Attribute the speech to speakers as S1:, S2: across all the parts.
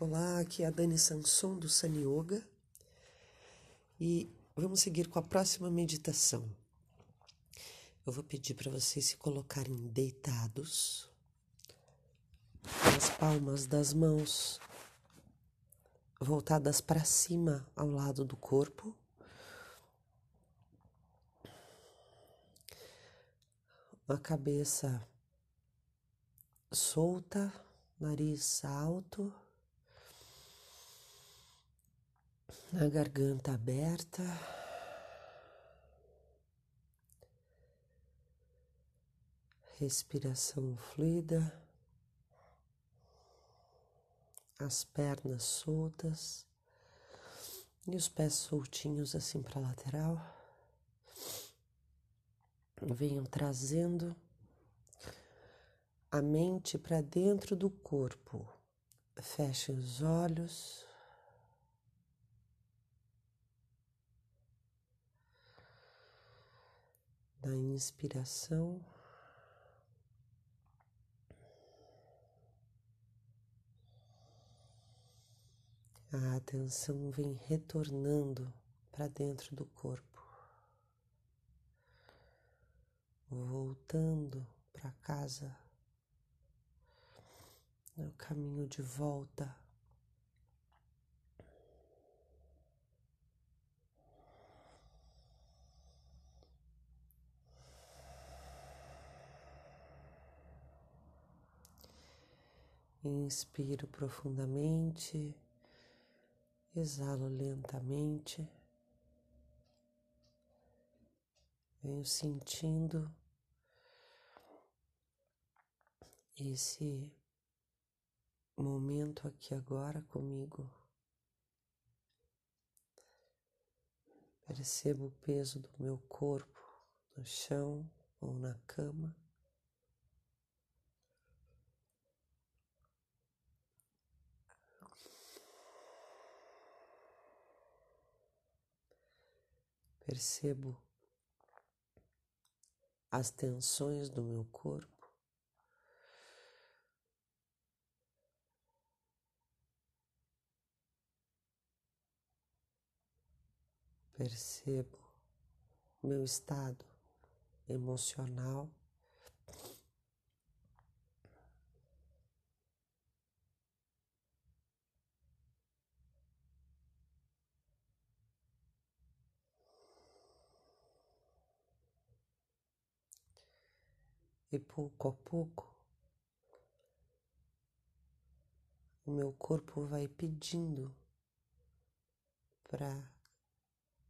S1: Olá, aqui é a Dani Sanson do Sun Yoga e vamos seguir com a próxima meditação. Eu vou pedir para vocês se colocarem deitados, as palmas das mãos voltadas para cima ao lado do corpo. A cabeça solta, nariz alto. A garganta aberta. Respiração fluida, as pernas soltas e os pés soltinhos assim para lateral. Venham trazendo a mente para dentro do corpo. Feche os olhos. Na inspiração. A atenção vem retornando para dentro do corpo, voltando para casa, no caminho de volta Inspiro profundamente, exalo lentamente. Venho sentindo esse momento aqui agora comigo. Percebo o peso do meu corpo no chão ou na cama. Percebo as tensões do meu corpo. Percebo meu estado emocional. E pouco a pouco, o meu corpo vai pedindo para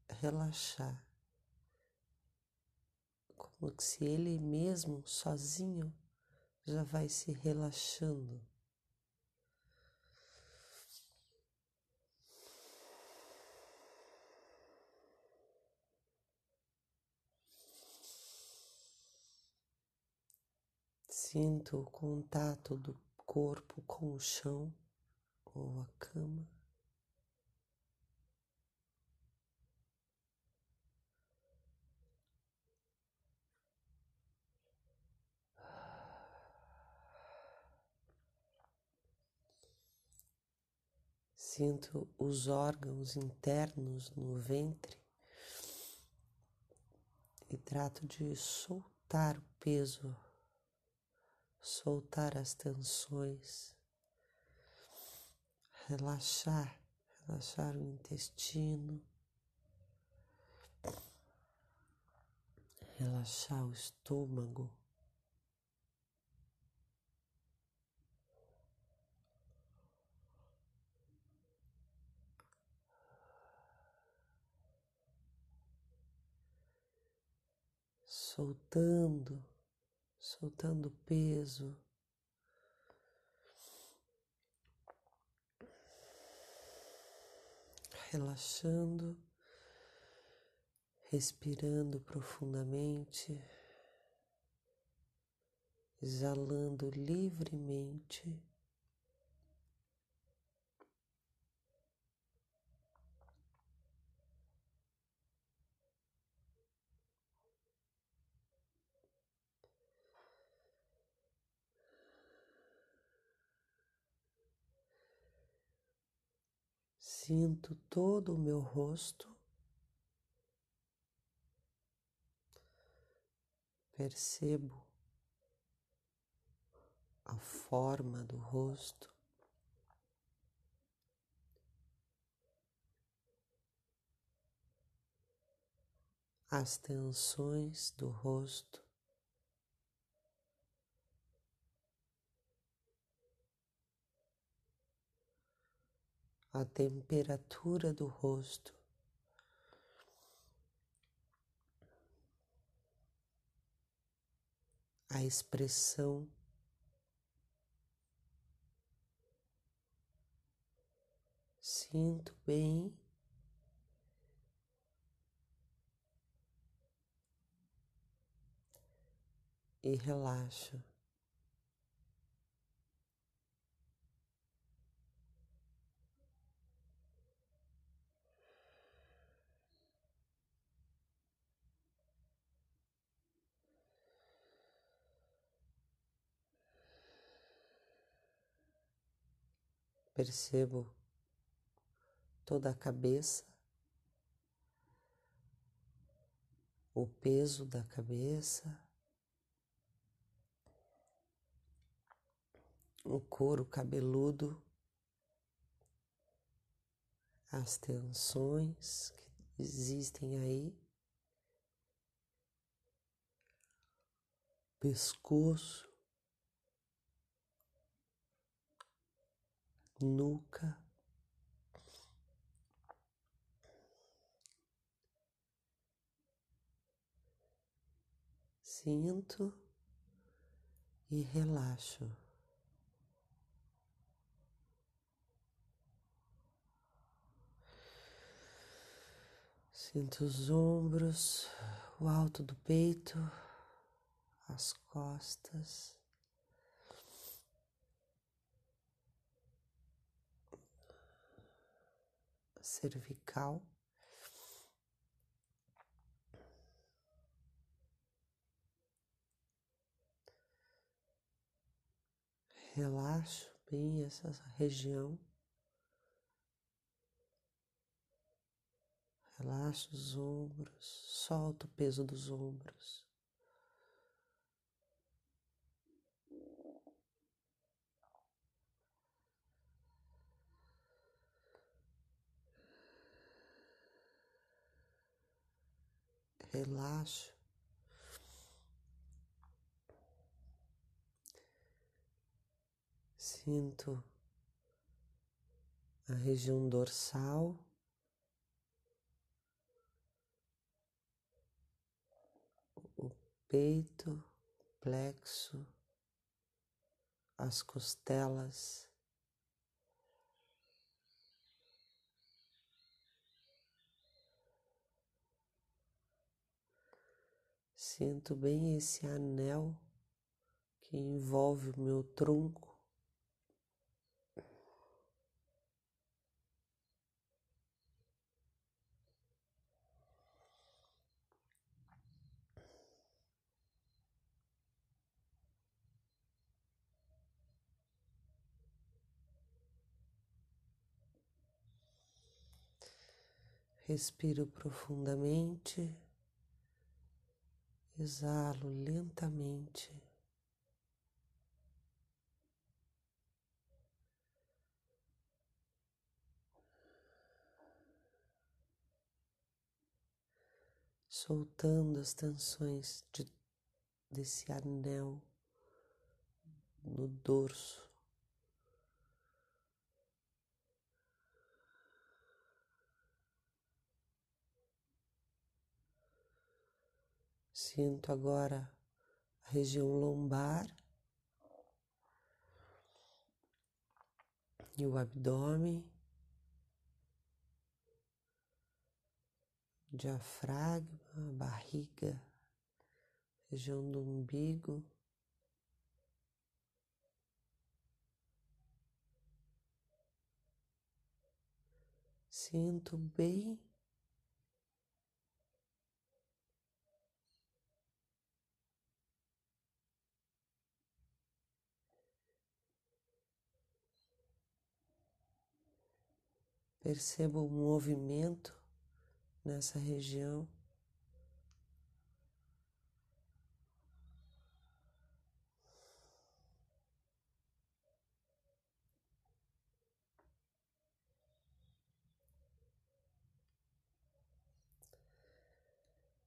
S1: relaxar, como se ele mesmo, sozinho, já vai se relaxando. Sinto o contato do corpo com o chão ou a cama. Sinto os órgãos internos no ventre e trato de soltar o peso soltar as tensões, relaxar, relaxar o intestino, relaxar o estômago. Soltando soltando peso. Relaxando, respirando profundamente, exalando livremente. Sinto todo o meu rosto. Percebo a forma do rosto. As tensões do rosto. A temperatura do rosto. A expressão sinto bem e relaxo. Percebo toda a cabeça, o peso da cabeça, o couro cabeludo, as tensões que existem aí, pescoço. Nuca, sinto e relaxo. Sinto os ombros, o alto do peito, as costas. Cervical. Relaxo bem essa região. Relaxa os ombros, solta o peso dos ombros. Relaxo. Sinto a região dorsal, o peito, plexo, as costelas. Sinto bem esse anel que envolve o meu tronco. Respiro profundamente. Exalo lentamente. Soltando as tensões de, desse anel no dorso. Sinto agora a região lombar e o abdômen, diafragma, barriga, região do umbigo. Sinto bem Perceba o movimento nessa região.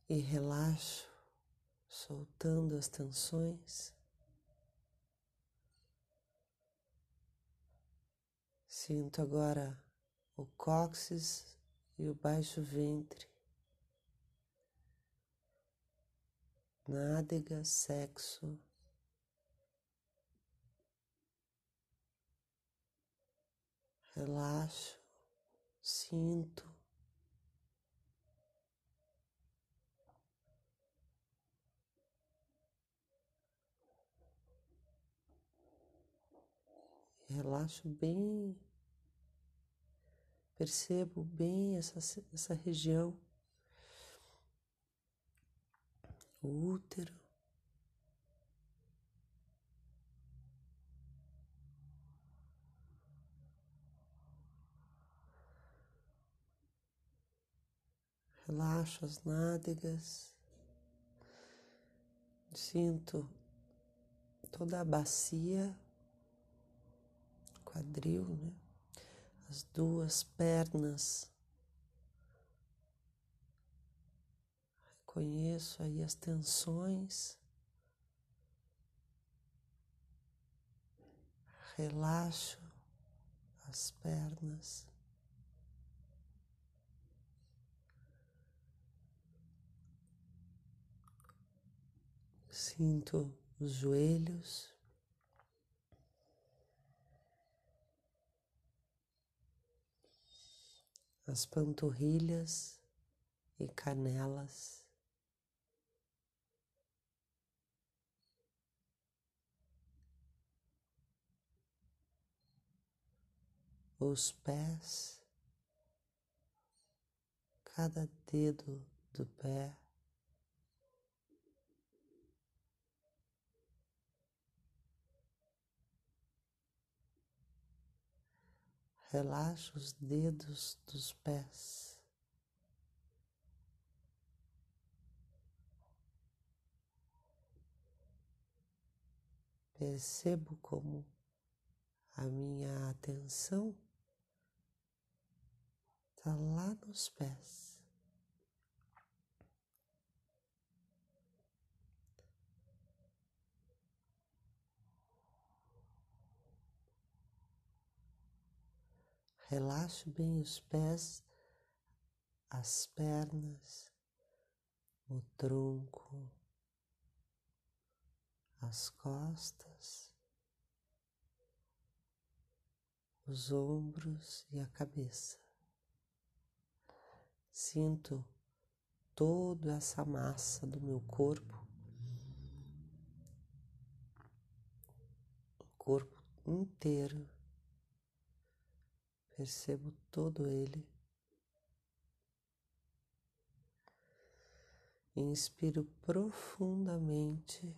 S1: E relaxo, soltando as tensões. Sinto agora o cóccix e o baixo ventre, nádega, sexo. Relaxo, sinto. Relaxo bem Percebo bem essa, essa região, o útero. Relaxo as nádegas, sinto toda a bacia, quadril, né? As duas pernas. Reconheço aí as tensões. Relaxo as pernas. Sinto os joelhos. As panturrilhas e canelas. Os pés, cada dedo do pé. Relaxa os dedos dos pés. Percebo como a minha atenção está lá nos pés. Relaxe bem os pés, as pernas, o tronco, as costas, os ombros e a cabeça. Sinto toda essa massa do meu corpo, o corpo inteiro percebo todo ele. Inspiro profundamente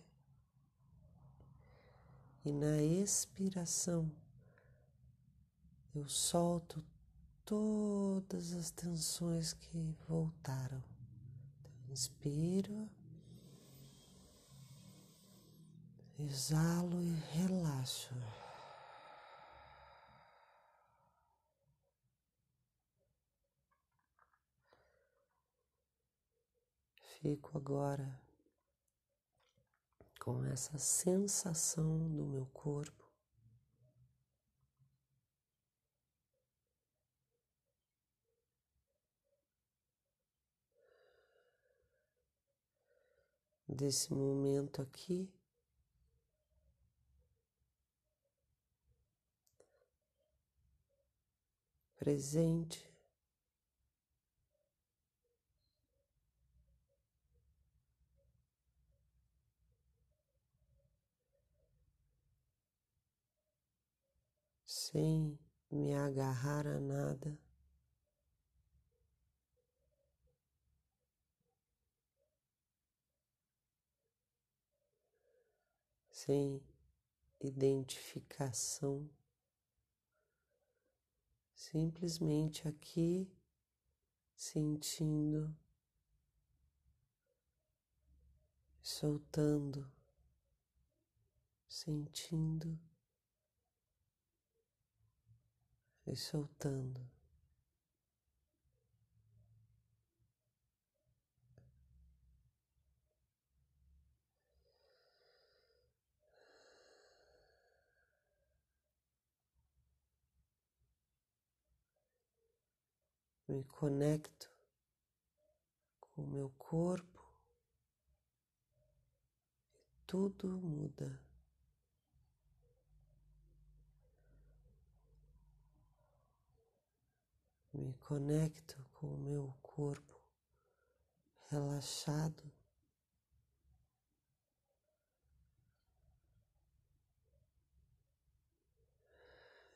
S1: e na expiração eu solto todas as tensões que voltaram. Então, inspiro, exalo e relaxo. Fico agora com essa sensação do meu corpo. Desse momento aqui, presente. Sem me agarrar a nada. Sem identificação, simplesmente aqui sentindo, soltando, sentindo e soltando. me conecto com o meu corpo e tudo muda. Me conecto com o meu corpo relaxado.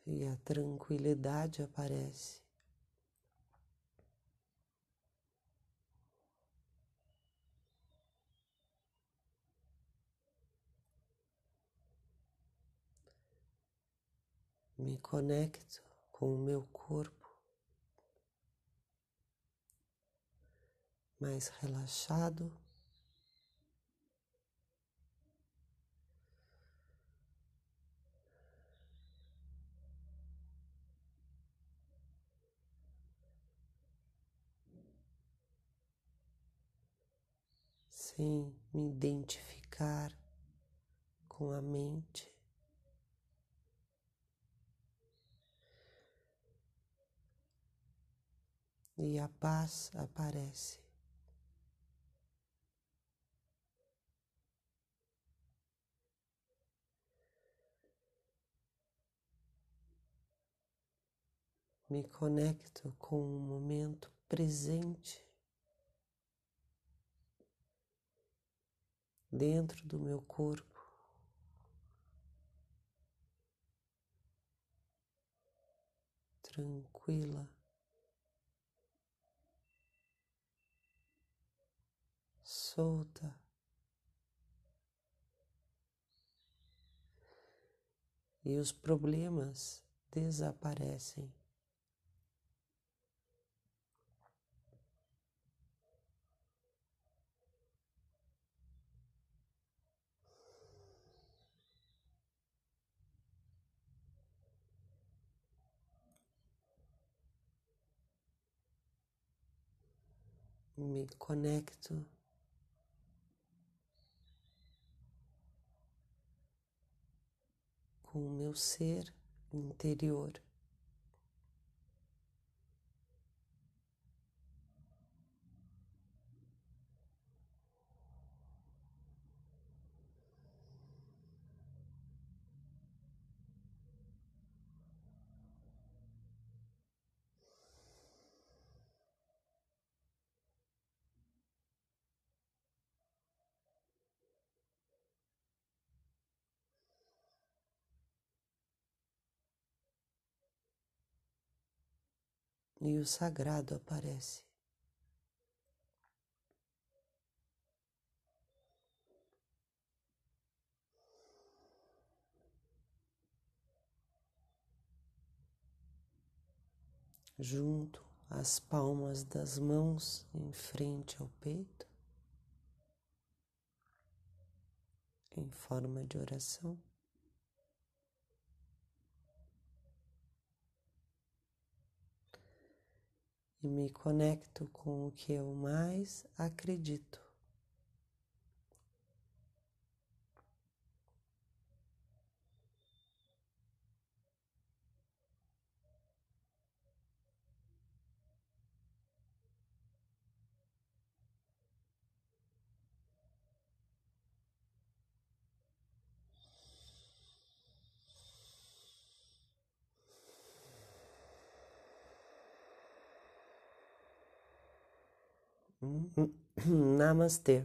S1: E a tranquilidade aparece. me conecto com o meu corpo mais relaxado. Sem me identificar com a mente. e a paz aparece. Me conecto com o momento presente dentro do meu corpo. Tranquila. solta. E os problemas desaparecem. Me conecto com o meu ser interior. E o sagrado aparece. Junto as palmas das mãos em frente ao peito, em forma de oração. E me conecto com o que eu mais acredito. Namastê.